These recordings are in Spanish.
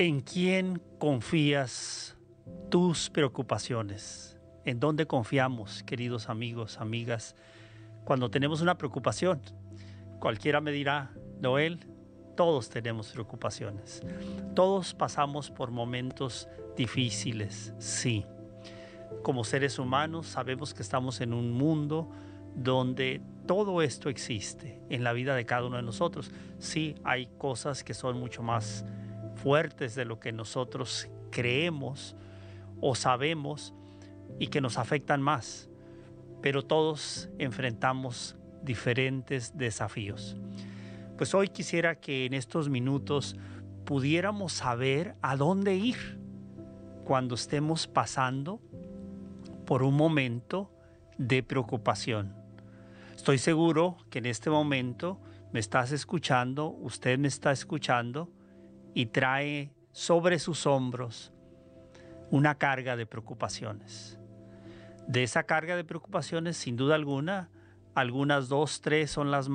¿En quién confías tus preocupaciones? ¿En dónde confiamos, queridos amigos, amigas, cuando tenemos una preocupación? Cualquiera me dirá, Noel, todos tenemos preocupaciones. Todos pasamos por momentos difíciles, sí. Como seres humanos sabemos que estamos en un mundo donde todo esto existe en la vida de cada uno de nosotros. Sí, hay cosas que son mucho más fuertes de lo que nosotros creemos o sabemos y que nos afectan más, pero todos enfrentamos diferentes desafíos. Pues hoy quisiera que en estos minutos pudiéramos saber a dónde ir cuando estemos pasando por un momento de preocupación. Estoy seguro que en este momento me estás escuchando, usted me está escuchando y trae sobre sus hombros una carga de preocupaciones. De esa carga de preocupaciones, sin duda alguna, algunas dos, tres son las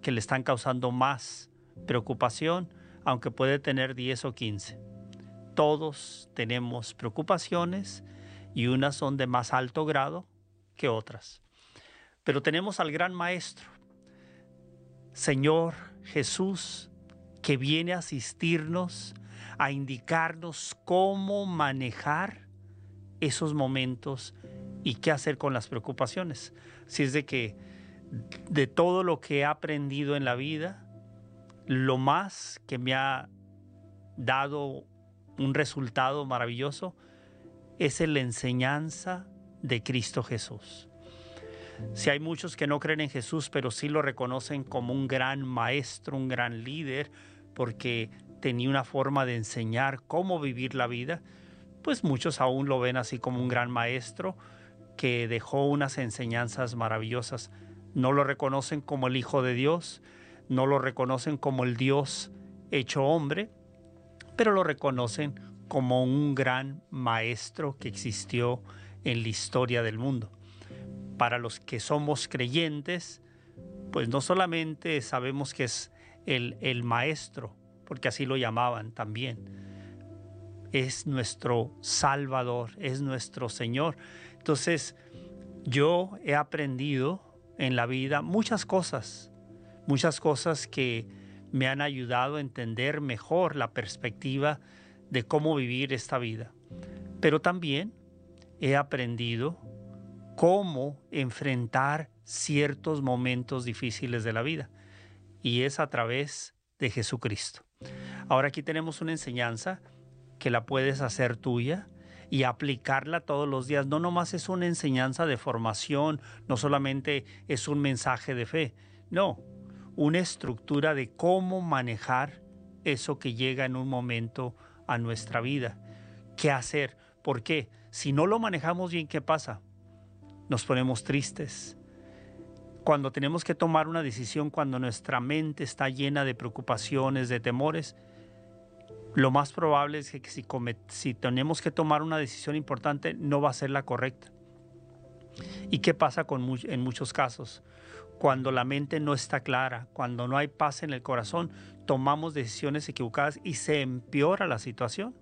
que le están causando más preocupación, aunque puede tener 10 o 15. Todos tenemos preocupaciones y unas son de más alto grado que otras. Pero tenemos al gran Maestro, Señor Jesús, que viene a asistirnos, a indicarnos cómo manejar esos momentos y qué hacer con las preocupaciones. Si es de que de todo lo que he aprendido en la vida, lo más que me ha dado un resultado maravilloso es la enseñanza de Cristo Jesús. Si hay muchos que no creen en Jesús, pero sí lo reconocen como un gran maestro, un gran líder, porque tenía una forma de enseñar cómo vivir la vida, pues muchos aún lo ven así como un gran maestro que dejó unas enseñanzas maravillosas. No lo reconocen como el Hijo de Dios, no lo reconocen como el Dios hecho hombre, pero lo reconocen como un gran maestro que existió en la historia del mundo para los que somos creyentes, pues no solamente sabemos que es el, maestro, porque así lo llamaban también, es nuestro Salvador, es nuestro Señor. Entonces, yo he aprendido en la vida muchas cosas, muchas cosas que me han ayudado a entender mejor la perspectiva de cómo vivir esta vida. Pero también he aprendido cómo enfrentar ciertos momentos difíciles de la vida. Y es a través de Jesucristo. Ahora aquí tenemos una enseñanza que la puedes hacer tuya y aplicarla todos los días. No nomás es una enseñanza de formación, no solamente es un mensaje de fe, no, una estructura de cómo manejar eso que llega en un momento a nuestra vida. ¿Qué hacer? ¿Por qué? Si no lo manejamos bien, ¿qué pasa? Nos ponemos tristes. Cuando tenemos que tomar una decisión, cuando nuestra mente está llena de preocupaciones, de temores, lo más probable es que si, tenemos que tomar una decisión importante, no va a ser la correcta. ¿Y qué pasa con en muchos casos? Cuando la mente no está clara, cuando no hay paz en el corazón, tomamos decisiones equivocadas y se empeora la situación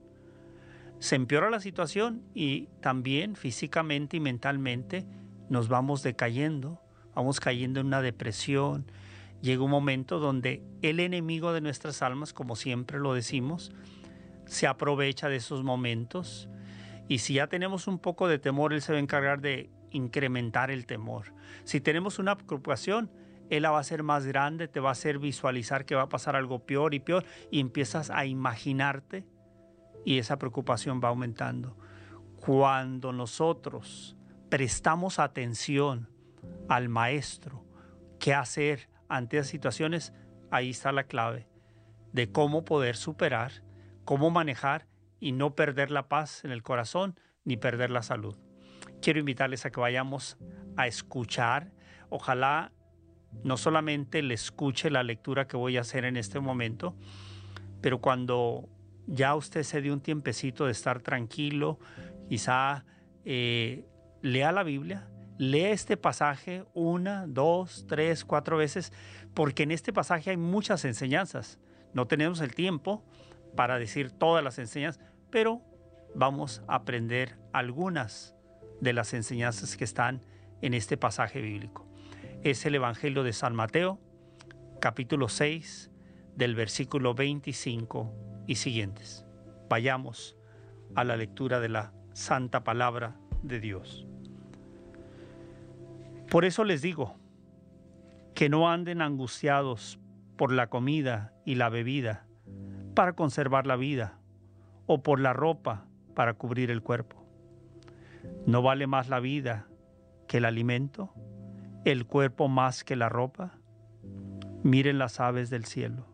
se empeora la situación y también físicamente y mentalmente nos vamos decayendo, vamos cayendo en una depresión. Llega un momento donde el enemigo de nuestras almas, como siempre lo decimos, se aprovecha de esos momentos y si ya tenemos un poco de temor, él se va a encargar de incrementar el temor. Si tenemos una preocupación, él va a hacer más grande, te va a hacer visualizar que va a pasar algo peor y peor y empiezas a imaginarte y esa preocupación va aumentando. Cuando nosotros prestamos atención al maestro, qué hacer ante esas situaciones, ahí está la clave de cómo poder superar, cómo manejar y no perder la paz en el corazón ni perder la salud. Quiero invitarles a que vayamos a escuchar. Ojalá no solamente le escuche la lectura que voy a hacer en este momento, pero cuando ya usted se dio un tiempecito de estar tranquilo, quizá eh, lea la Biblia, lea este pasaje una, dos, tres, cuatro veces, porque en este pasaje hay muchas enseñanzas. No tenemos el tiempo, para decir todas las enseñanzas, pero vamos a aprender algunas de las enseñanzas que están en este pasaje bíblico. Es el Evangelio de San Mateo, capítulo 6, del versículo 25 y siguientes. Vayamos a la lectura de la santa palabra de Dios. Por eso les digo, que no anden angustiados por la comida y la bebida para conservar la vida, o por la ropa para cubrir el cuerpo. ¿No vale más la vida que el alimento, el cuerpo más que la ropa? Miren las aves del cielo.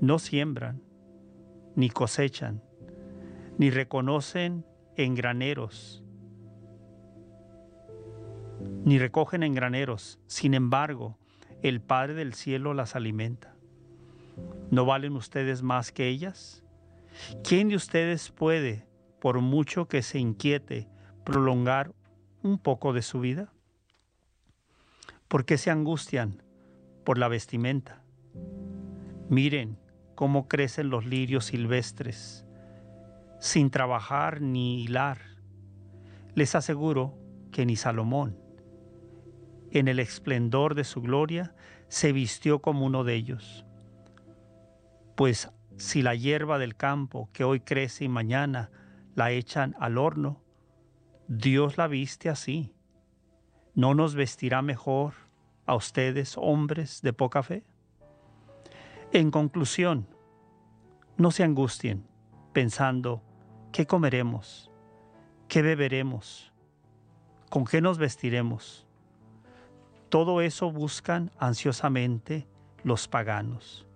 No siembran, ni cosechan, ni reconocen en graneros, ni recogen en graneros. Sin embargo, el Padre del cielo las alimenta. ¿No valen ustedes más que ellas? ¿Quién de ustedes puede, por mucho que se inquiete, prolongar un poco de su vida? ¿Por qué se angustian por la vestimenta? Miren cómo crecen los lirios silvestres, sin trabajar ni hilar. Les aseguro que ni Salomón, en el esplendor de su gloria, se vistió como uno de ellos. Pues si la hierba del campo que hoy crece y mañana la echan al horno, Dios la viste así. ¿No nos vestirá mejor a ustedes, hombres de poca fe? En conclusión, no se angustien pensando, ¿qué comeremos? ¿Qué beberemos? ¿Con qué nos vestiremos? Todo eso buscan ansiosamente los paganos.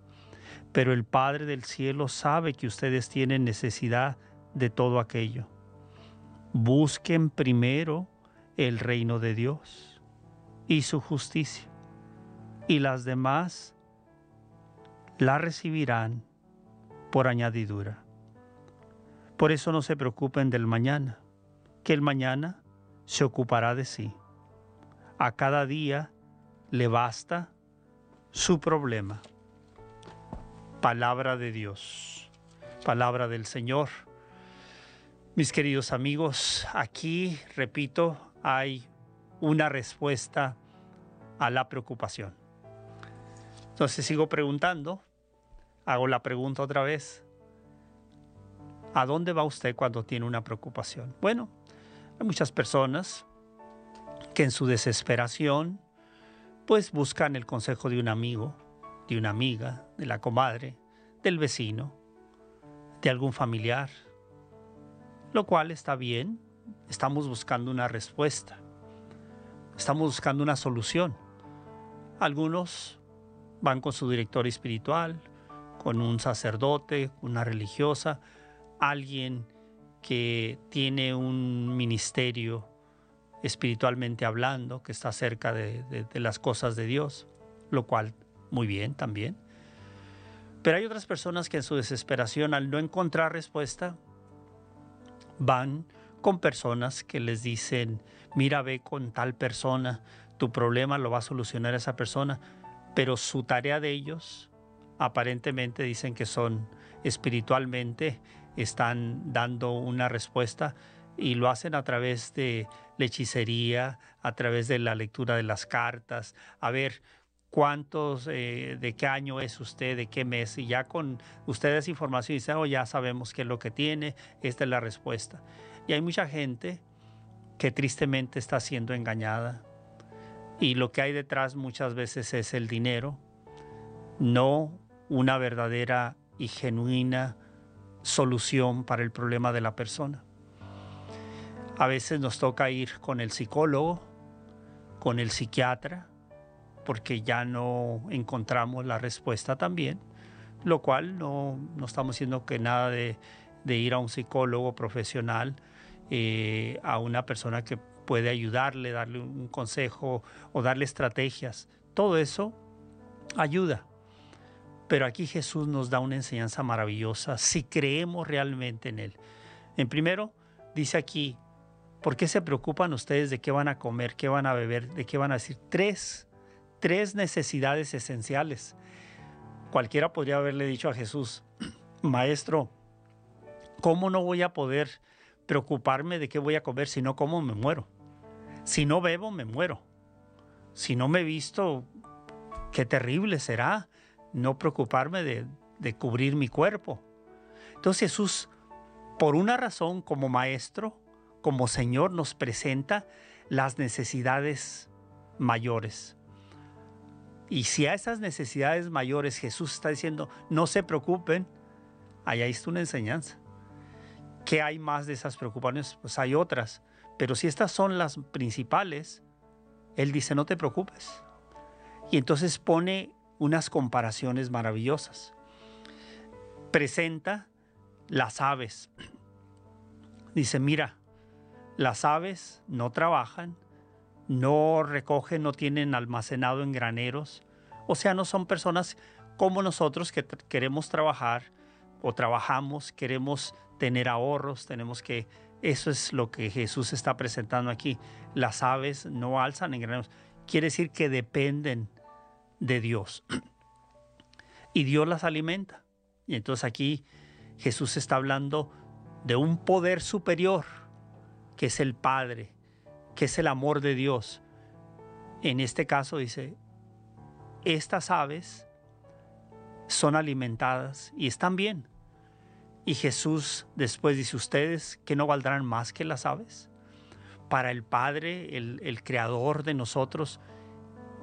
Pero el Padre del cielo sabe que ustedes tienen necesidad de todo aquello. Busquen primero el reino de Dios y su justicia, y las demás la recibirán por añadidura. Por eso no se preocupen del mañana, que el mañana se ocupará de sí. A cada día le basta su problema. Palabra de Dios, palabra del Señor. Mis queridos amigos, aquí, repito, hay una respuesta a la preocupación. Entonces sigo preguntando, hago la pregunta otra vez. ¿A dónde va usted cuando tiene una preocupación? Bueno, hay muchas personas que en su desesperación pues buscan el consejo de un amigo, de una amiga, de la comadre, del vecino, de algún familiar, lo cual está bien, estamos buscando una respuesta, estamos buscando una solución. Algunos van con su director espiritual, con un sacerdote, una religiosa, alguien que tiene un ministerio espiritualmente hablando, que está cerca de, las cosas de Dios, lo cual muy bien también. Pero hay otras personas que en su desesperación, al no encontrar respuesta, van con personas que les dicen, mira, ve con tal persona, tu problema lo va a solucionar esa persona, pero su tarea de ellos, aparentemente dicen que son espiritualmente, están dando una respuesta y lo hacen a través de la hechicería, a través de la lectura de las cartas, a ver cuántos, eh, de qué año es usted, de qué mes, y ya con ustedes información dicen, oh, ya sabemos qué es lo que tiene, esta es la respuesta. Y hay mucha gente que tristemente está siendo engañada. Y lo que hay detrás muchas veces es el dinero, no una verdadera y genuina solución para el problema de la persona. A veces nos toca ir con el psicólogo, con el psiquiatra, porque ya no encontramos la respuesta también, lo cual no, estamos diciendo que nada de, ir a un psicólogo profesional, eh, a una persona que puede ayudarle, darle un consejo o darle estrategias. Todo eso ayuda. Pero aquí Jesús nos da una enseñanza maravillosa si creemos realmente en Él. En primero, dice aquí, ¿por qué se preocupan ustedes de qué van a comer, qué van a beber, de qué van a decir? Tres tres necesidades esenciales. Cualquiera podría haberle dicho a Jesús, maestro, ¿cómo no voy a poder preocuparme de qué voy a comer si no como me muero? Si no bebo, me muero. Si no me visto, qué terrible será no preocuparme de, de cubrir mi cuerpo. Entonces Jesús, por una razón como maestro, como Señor, nos presenta las necesidades mayores. Y si a esas necesidades mayores Jesús está diciendo, no se preocupen, ahí está una enseñanza. ¿Qué hay más de esas preocupaciones? Pues hay otras. Pero si estas son las principales, Él dice, no te preocupes. Y entonces pone unas comparaciones maravillosas. Presenta las aves. Dice, mira, las aves no trabajan, no recogen, no tienen almacenado en graneros. O sea, no son personas como nosotros que queremos trabajar o trabajamos, queremos tener ahorros, tenemos que... Eso es lo que Jesús está presentando aquí. Las aves no alzan en graneros. Quiere decir que dependen de Dios. Y Dios las alimenta. Y entonces aquí Jesús está hablando de un poder superior, que es el Padre, que es el amor de Dios. En este caso dice, estas aves son alimentadas y están bien. Y Jesús después dice, ustedes que no valdrán más que las aves. Para el Padre, el, creador de nosotros,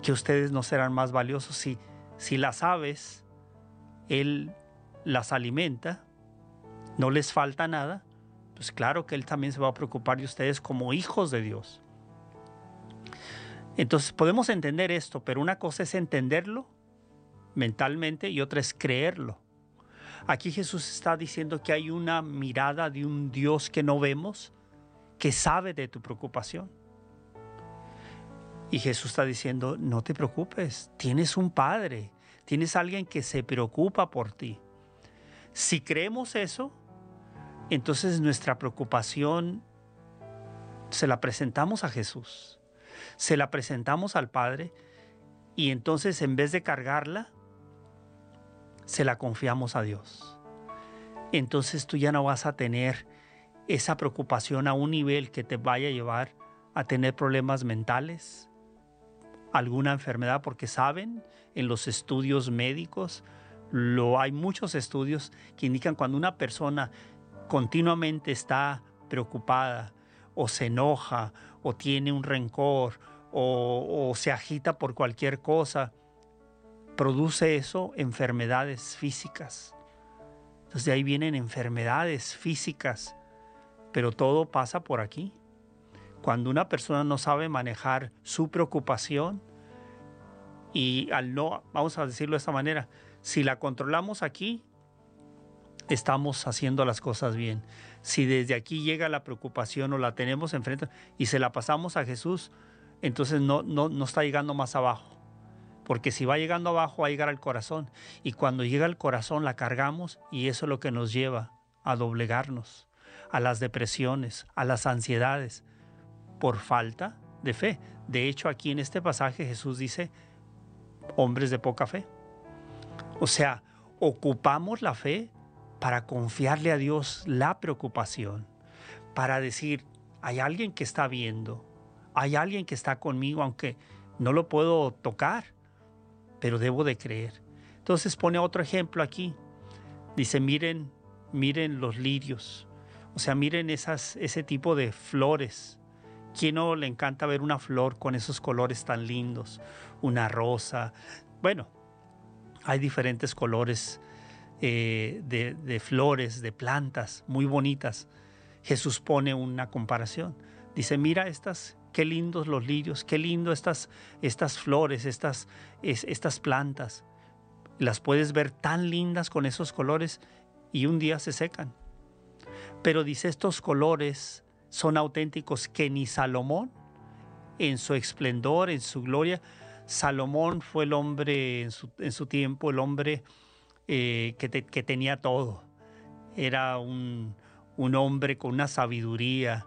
que ustedes no serán más valiosos si, si las aves, Él las alimenta, no les falta nada, pues claro que Él también se va a preocupar de ustedes como hijos de Dios. Entonces podemos entender esto, pero una cosa es entenderlo mentalmente y otra es creerlo. Aquí Jesús está diciendo que hay una mirada de un Dios que no vemos, que sabe de tu preocupación. Y Jesús está diciendo, no te preocupes, tienes un Padre, tienes alguien que se preocupa por ti. Si creemos eso, entonces nuestra preocupación se la presentamos a Jesús, se la presentamos al Padre y entonces en vez de cargarla, se la confiamos a Dios. Entonces tú ya no vas a tener esa preocupación a un nivel que te vaya a llevar a tener problemas mentales, alguna enfermedad, porque saben en los estudios médicos, lo hay muchos estudios que indican cuando una persona continuamente está preocupada o se enoja o tiene un rencor o, se agita por cualquier cosa, produce eso enfermedades físicas. Entonces de ahí vienen enfermedades físicas, pero todo pasa por aquí. Cuando una persona no sabe manejar su preocupación y al no, vamos a decirlo de esta manera, si la controlamos aquí, estamos haciendo las cosas bien. Si desde aquí llega la preocupación o la tenemos enfrente y se la pasamos a Jesús, entonces no, no, no está llegando más abajo. Porque si va llegando abajo, va a llegar al corazón. Y cuando llega al corazón, la cargamos y eso es lo que nos lleva a doblegarnos, a las depresiones, a las ansiedades, por falta de fe. De hecho, aquí en este pasaje Jesús dice, hombres de poca fe. O sea, ocupamos la fe para confiarle a Dios la preocupación, para decir, hay alguien que está viendo, hay alguien que está conmigo, aunque no lo puedo tocar, pero debo de creer. Entonces pone otro ejemplo aquí. Dice, miren, miren los lirios, o sea, miren esas, ese tipo de flores. ¿Quién no le encanta ver una flor con esos colores tan lindos? Una rosa. Bueno, hay diferentes colores eh, de, flores, de plantas muy bonitas, Jesús pone una comparación. Dice, mira estas, qué lindos los lirios, qué lindo estas, estas flores, estas, estas plantas. Las puedes ver tan lindas con esos colores y un día se secan. Pero dice, estos colores son auténticos que ni Salomón, en su esplendor, en su gloria, Salomón fue el hombre en su, en su tiempo, el hombre eh, que, tenía todo. Era un, hombre con una sabiduría,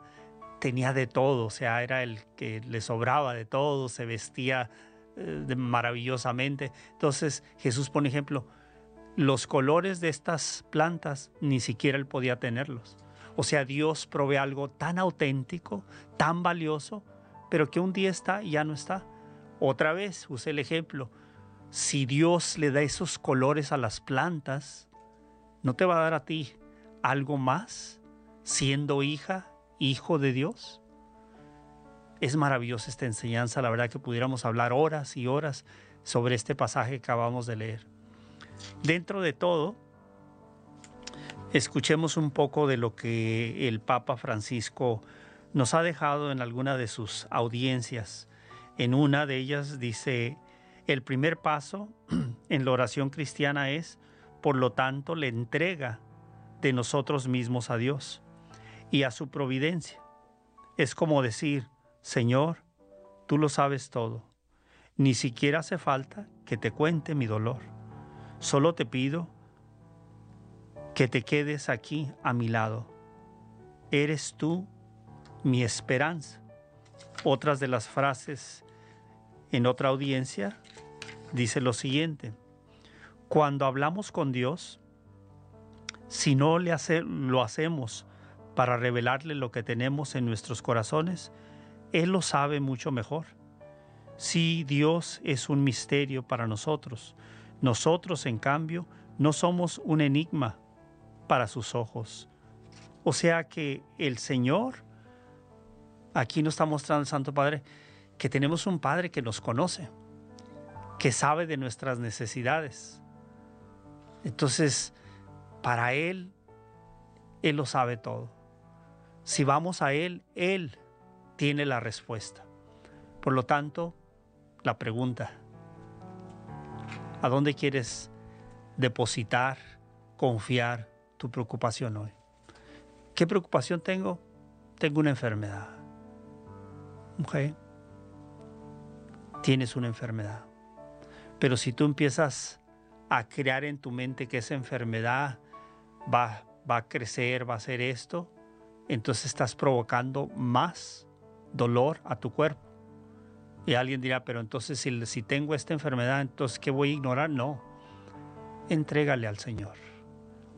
tenía de todo, o sea, era el que le sobraba de todo, se vestía eh, maravillosamente. Entonces Jesús pone ejemplo, los colores de estas plantas ni siquiera él podía tenerlos. O sea, Dios provee algo tan auténtico, tan valioso, pero que un día está y ya no está. Otra vez, usé el ejemplo, si Dios le da esos colores a las plantas, ¿no te va a dar a ti algo más siendo hija, hijo de Dios? Es maravillosa esta enseñanza, la verdad que pudiéramos hablar horas y horas sobre este pasaje que acabamos de leer. Dentro de todo, escuchemos un poco de lo que el Papa Francisco nos ha dejado en alguna de sus audiencias. En una de ellas dice, el primer paso en la oración cristiana es, por lo tanto, la entrega de nosotros mismos a Dios y a su providencia. Es como decir, Señor, tú lo sabes todo. Ni siquiera hace falta que te cuente mi dolor. Solo te pido que te quedes aquí a mi lado. Eres tú mi esperanza. Otras de las frases en otra audiencia dice lo siguiente. Cuando hablamos con Dios, si no le lo hacemos para revelarle lo que tenemos en nuestros corazones, Él lo sabe mucho mejor. Si Dios es un misterio para nosotros, nosotros, en cambio, no somos un enigma para sus ojos. O sea que el Señor, aquí nos está mostrando el Santo Padre, que tenemos un Padre que nos conoce, que sabe de nuestras necesidades. Entonces, para Él, Él lo sabe todo. Si vamos a Él, Él tiene la respuesta. Por lo tanto, la pregunta, ¿A dónde quieres depositar, confiar tu preocupación hoy? ¿Qué preocupación tengo? Tengo una enfermedad. Mujer, tienes una enfermedad. Pero si tú empiezas a crear en tu mente que esa enfermedad va, va a crecer, va a hacer esto, entonces estás provocando más dolor a tu cuerpo. Y alguien dirá, pero entonces si, si tengo esta enfermedad, entonces ¿qué voy a ignorar? No, entrégale al Señor.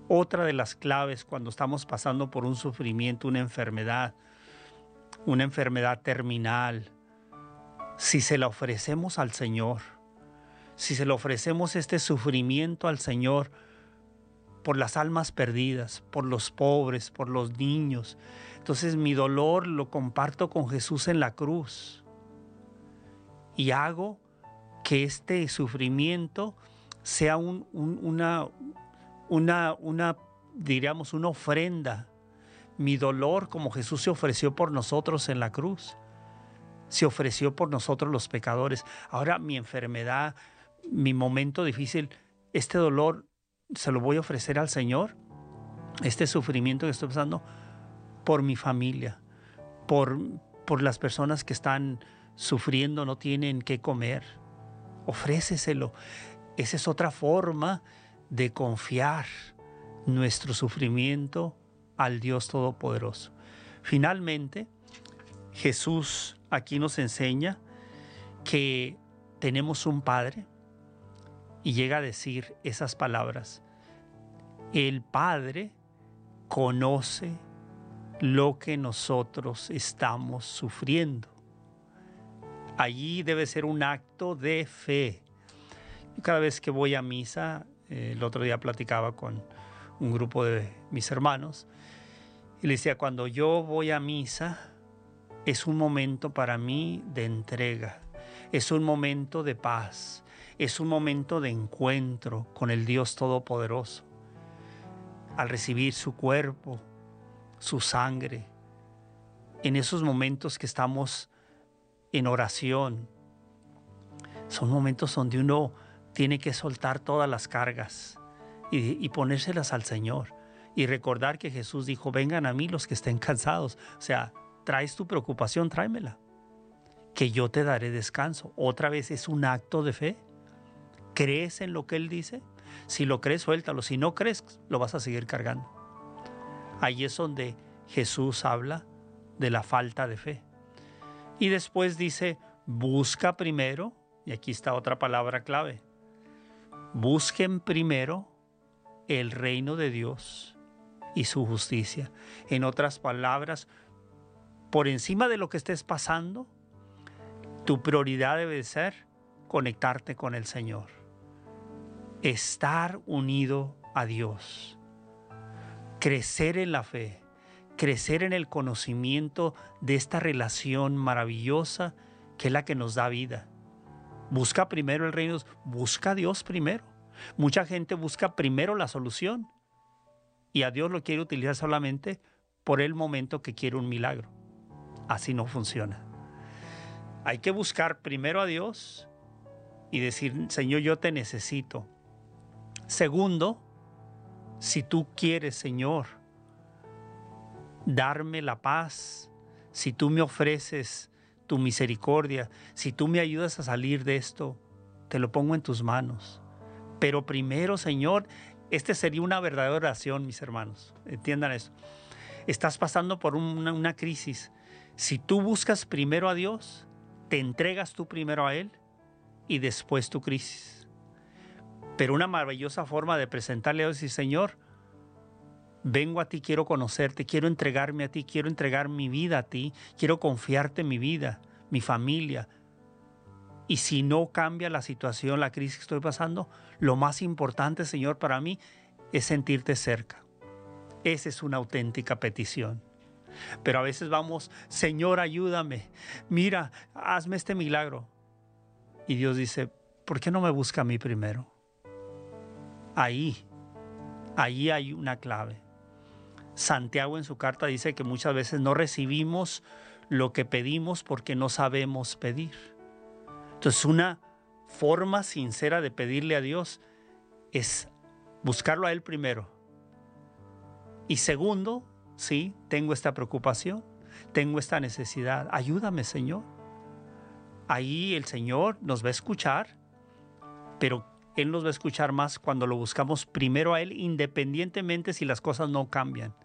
Otra de las claves cuando estamos pasando por un sufrimiento, una enfermedad, una enfermedad terminal, si se la ofrecemos al Señor, si se le ofrecemos este sufrimiento al Señor por las almas perdidas, por los pobres, por los niños, entonces mi dolor lo comparto con Jesús en la cruz y hago que este sufrimiento sea una, una, una, diríamos, una ofrenda. Mi dolor, como Jesús se ofreció por nosotros en la cruz, se ofreció por nosotros los pecadores. Ahora mi enfermedad, mi momento difícil, este dolor se lo voy a ofrecer al Señor. Este sufrimiento que estoy pasando por mi familia, por, por las personas que están sufriendo, no tienen qué comer. Ofréceselo. Esa es otra forma de confiar nuestro sufrimiento al Dios Todopoderoso. Finalmente, Jesús aquí nos enseña que tenemos un Padre y llega a decir esas palabras. El Padre conoce lo que nosotros estamos sufriendo. Allí debe ser un acto de fe. Cada vez que voy a misa, el otro día platicaba con un grupo de mis hermanos y le decía, cuando yo voy a misa, es un momento para mí de entrega, es un momento de paz, es un momento de encuentro con el Dios Todopoderoso. Al recibir su cuerpo, su sangre, en esos momentos que estamos en oración. Son momentos donde uno tiene que soltar todas las cargas y, ponérselas al Señor. Y recordar que Jesús dijo, vengan a mí los que estén cansados. O sea, traes tu preocupación, tráemela. Que yo te daré descanso. Otra vez es un acto de fe. ¿Crees en lo que Él dice? Si lo crees, suéltalo. Si no crees, lo vas a seguir cargando. Ahí es donde Jesús habla de la falta de fe. Y después dice, busca primero, y aquí está otra palabra clave, busquen primero el reino de Dios y su justicia. En otras palabras, por encima de lo que estés pasando, tu prioridad debe ser conectarte con el Señor. Estar unido a Dios. Crecer en la fe. Crecer en el conocimiento de esta relación maravillosa que es la que nos da vida. Busca primero el reino, busca a Dios primero. Mucha gente busca primero la solución y a Dios lo quiere utilizar solamente por el momento que quiere un milagro. Así no funciona. Hay que buscar primero a Dios y decir, Señor, yo te necesito. Segundo, si tú quieres, Señor, darme la paz, si tú me ofreces tu misericordia, si tú me ayudas a salir de esto, te lo pongo en tus manos. Pero primero, Señor, este sería una verdadera oración, mis hermanos. Entiendan eso. Estás pasando por una, crisis. Si tú buscas primero a Dios, te entregas tú primero a Él y después tu crisis. Pero una maravillosa forma de presentarle a Dios y Señor, vengo a ti, quiero conocerte, quiero entregarme a ti, quiero entregar mi vida a ti, quiero confiarte en mi vida, mi familia. Y si no cambia la situación, la crisis que estoy pasando, lo más importante, Señor, para mí es sentirte cerca. Esa es una auténtica petición. Pero a veces vamos, Señor, ayúdame, mira, hazme este milagro. Y Dios dice, ¿por qué no me busca a mí primero? Ahí, ahí hay una clave. Santiago en su carta dice que muchas veces no recibimos lo que pedimos porque no sabemos pedir. Entonces una forma sincera de pedirle a Dios es buscarlo a Él primero. Y segundo, sí, tengo esta preocupación, tengo esta necesidad, ayúdame Señor. Ahí el Señor nos va a escuchar, pero Él nos va a escuchar más cuando lo buscamos primero a Él, independientemente si las cosas no cambian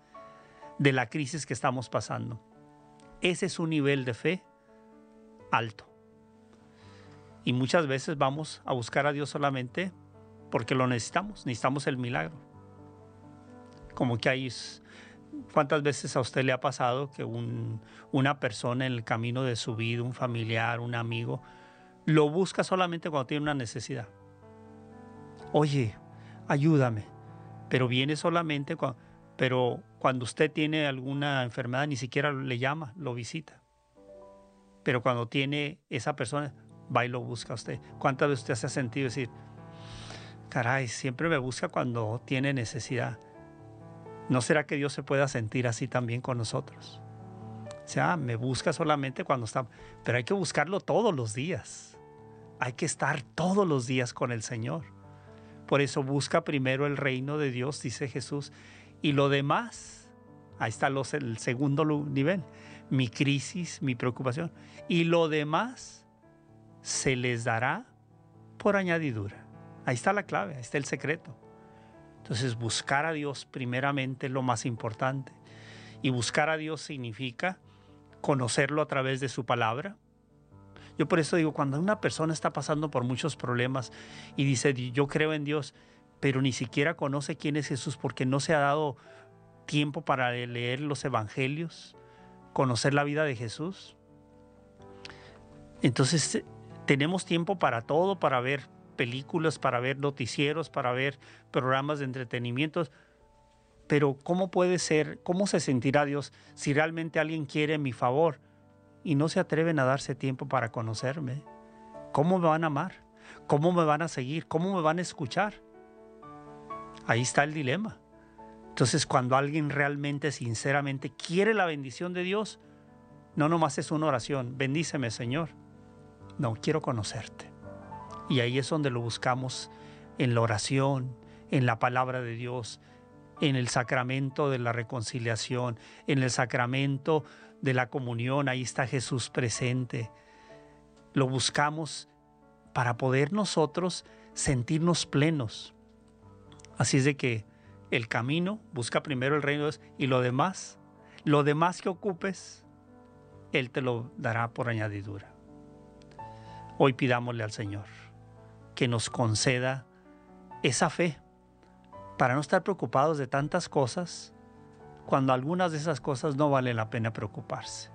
de la crisis que estamos pasando. Ese es un nivel de fe alto. Y muchas veces vamos a buscar a Dios solamente porque lo necesitamos, necesitamos el milagro. Como que hay, ¿cuántas veces a usted le ha pasado que una persona en el camino de su vida, un familiar, un amigo, lo busca solamente cuando tiene una necesidad? Oye, ayúdame, pero viene solamente cuando pero cuando usted tiene alguna enfermedad ni siquiera le llama, lo visita. Pero cuando tiene esa persona, va y lo busca a usted. ¿Cuántas veces usted se ha sentido decir, caray, siempre me busca cuando tiene necesidad? ¿No será que Dios se pueda sentir así también con nosotros? O sea, me busca solamente cuando está, pero hay que buscarlo todos los días. Hay que estar todos los días con el Señor. Por eso busca primero el reino de Dios, dice Jesús, y lo demás, ahí está el segundo nivel, mi crisis, mi preocupación. Y lo demás se les dará por añadidura. Ahí está la clave, ahí está el secreto. Entonces buscar a Dios primeramente es lo más importante. Y buscar a Dios significa conocerlo a través de su palabra. Yo por eso digo, cuando una persona está pasando por muchos problemas y dice, yo creo en Dios, pero ni siquiera conoce quién es Jesús porque no se ha dado tiempo para leer los evangelios, conocer la vida de Jesús. Entonces tenemos tiempo para todo, para ver películas, para ver noticieros, para ver programas de entretenimiento. Pero ¿cómo puede ser, cómo se sentirá Dios si realmente alguien quiere mi favor y no se atreven a darse tiempo para conocerme? ¿Cómo me van a amar? ¿Cómo me van a seguir? ¿Cómo me van a escuchar? Ahí está el dilema. Entonces, cuando alguien realmente, sinceramente quiere la bendición de Dios, no nomás es una oración, bendíceme Señor. No, quiero conocerte. Y ahí es donde lo buscamos en la oración, en la palabra de Dios, en el sacramento de la reconciliación, en el sacramento de la comunión. Ahí está Jesús presente. Lo buscamos para poder nosotros sentirnos plenos. Así es de que el camino busca primero el reino de Dios y lo demás, lo demás que ocupes, Él te lo dará por añadidura. Hoy pidámosle al Señor que nos conceda esa fe para no estar preocupados de tantas cosas cuando algunas de esas cosas no vale la pena preocuparse.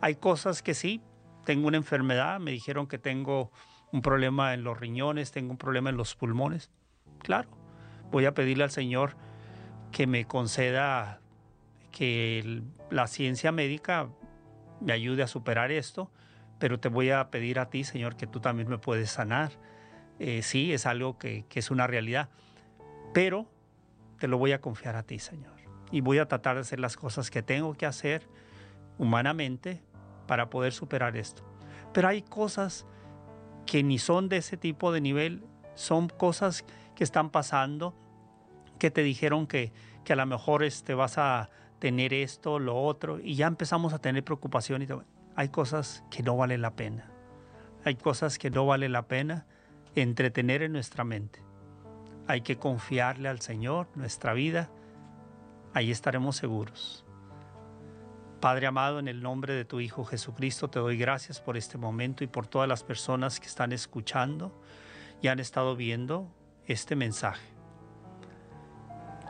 Hay cosas que sí, tengo una enfermedad, me dijeron que tengo un problema en los riñones, tengo un problema en los pulmones. Claro, voy a pedirle al Señor que me conceda que la ciencia médica me ayude a superar esto, pero te voy a pedir a ti, Señor, que tú también me puedes sanar. Eh, sí, es algo que, que es una realidad, pero te lo voy a confiar a ti, Señor. Y voy a tratar de hacer las cosas que tengo que hacer humanamente para poder superar esto. Pero hay cosas que ni son de ese tipo de nivel, son cosas que están pasando, que te dijeron que, que a lo mejor este, vas a tener esto, lo otro, y ya empezamos a tener preocupación. Y hay cosas que no vale la pena. Hay cosas que no vale la pena entretener en nuestra mente. Hay que confiarle al Señor nuestra vida. Ahí estaremos seguros. Padre amado, en el nombre de tu Hijo Jesucristo, te doy gracias por este momento y por todas las personas que están escuchando y han estado viendo este mensaje.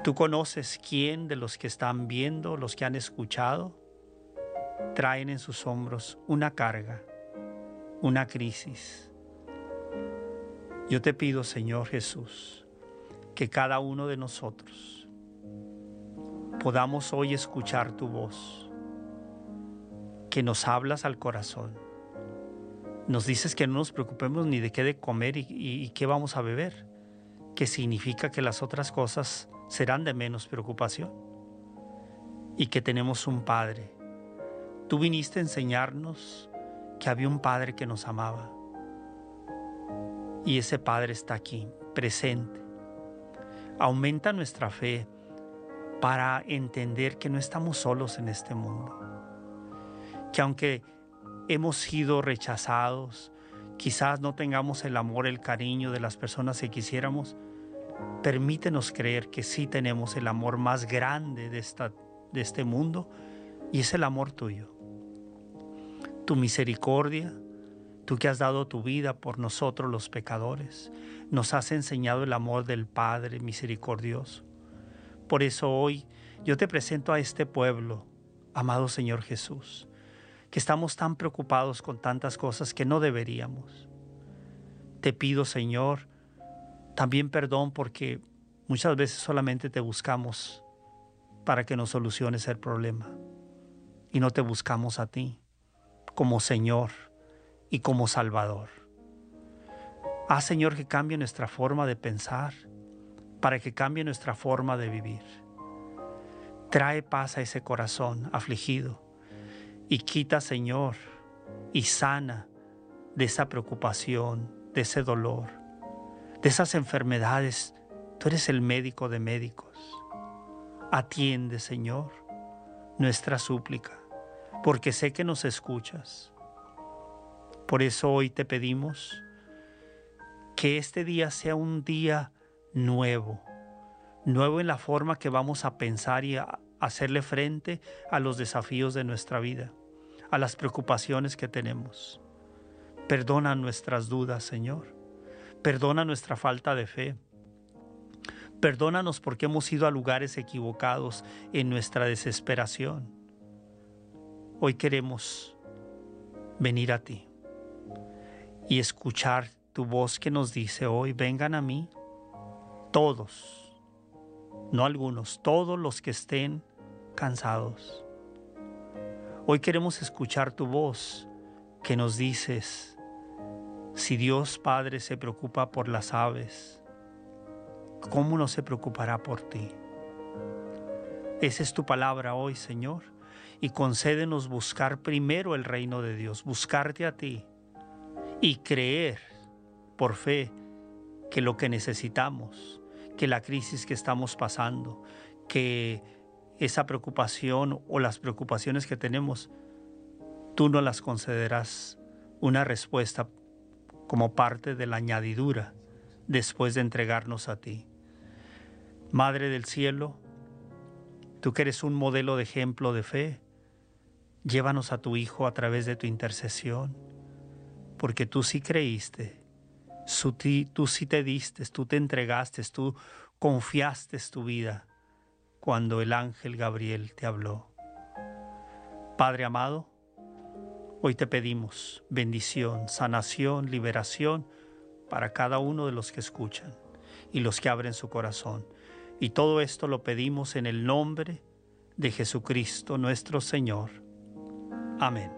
Tú conoces quién de los que están viendo, los que han escuchado, traen en sus hombros una carga, una crisis. Yo te pido, Señor Jesús, que cada uno de nosotros podamos hoy escuchar tu voz que nos hablas al corazón. Nos dices que no nos preocupemos ni de qué de comer y, qué vamos a beber, que significa que las otras cosas serán de menos preocupación y que tenemos un Padre. Tú viniste a enseñarnos que había un Padre que nos amaba y ese Padre está aquí, presente. Aumenta nuestra fe para entender que no estamos solos en este mundo que aunque hemos sido rechazados, quizás no tengamos el amor, el cariño de las personas que quisiéramos, permítenos creer que sí tenemos el amor más grande de, esta, de este mundo y es el amor tuyo. Tu misericordia, tú que has dado tu vida por nosotros los pecadores, nos has enseñado el amor del Padre misericordioso. Por eso hoy yo te presento a este pueblo, amado Señor Jesús que estamos tan preocupados con tantas cosas que no deberíamos. Te pido, Señor, también perdón porque muchas veces solamente te buscamos para que nos soluciones el problema y no te buscamos a ti como Señor y como Salvador. Haz, Señor, que cambie nuestra forma de pensar para que cambie nuestra forma de vivir. Trae paz a ese corazón afligido y quita, Señor, y sana de esa preocupación, de ese dolor, de esas enfermedades. Tú eres el médico de médicos. Atiende, Señor, nuestra súplica, porque sé que nos escuchas. Por eso hoy te pedimos que este día sea un día nuevo, nuevo en la forma que vamos a pensar y a hacerle frente a los desafíos de nuestra vida, a las preocupaciones que tenemos. Perdona nuestras dudas, Señor. Perdona nuestra falta de fe. Perdónanos porque hemos ido a lugares equivocados en nuestra desesperación. Hoy queremos venir a ti y escuchar tu voz que nos dice hoy, vengan a mí todos, no algunos, todos los que estén cansados. Hoy queremos escuchar tu voz que nos dices, si Dios Padre se preocupa por las aves, ¿cómo no se preocupará por ti? Esa es tu palabra hoy, Señor, y concédenos buscar primero el reino de Dios, buscarte a ti y creer por fe que lo que necesitamos, que la crisis que estamos pasando, que esa preocupación o las preocupaciones que tenemos, tú no las concederás una respuesta como parte de la añadidura después de entregarnos a ti. Madre del cielo, tú que eres un modelo de ejemplo de fe, llévanos a tu Hijo a través de tu intercesión, porque tú sí creíste, tú sí te diste, tú te entregaste, tú confiaste tu vida cuando el ángel Gabriel te habló. Padre amado, hoy te pedimos bendición, sanación, liberación para cada uno de los que escuchan y los que abren su corazón. Y todo esto lo pedimos en el nombre de Jesucristo nuestro Señor. Amén.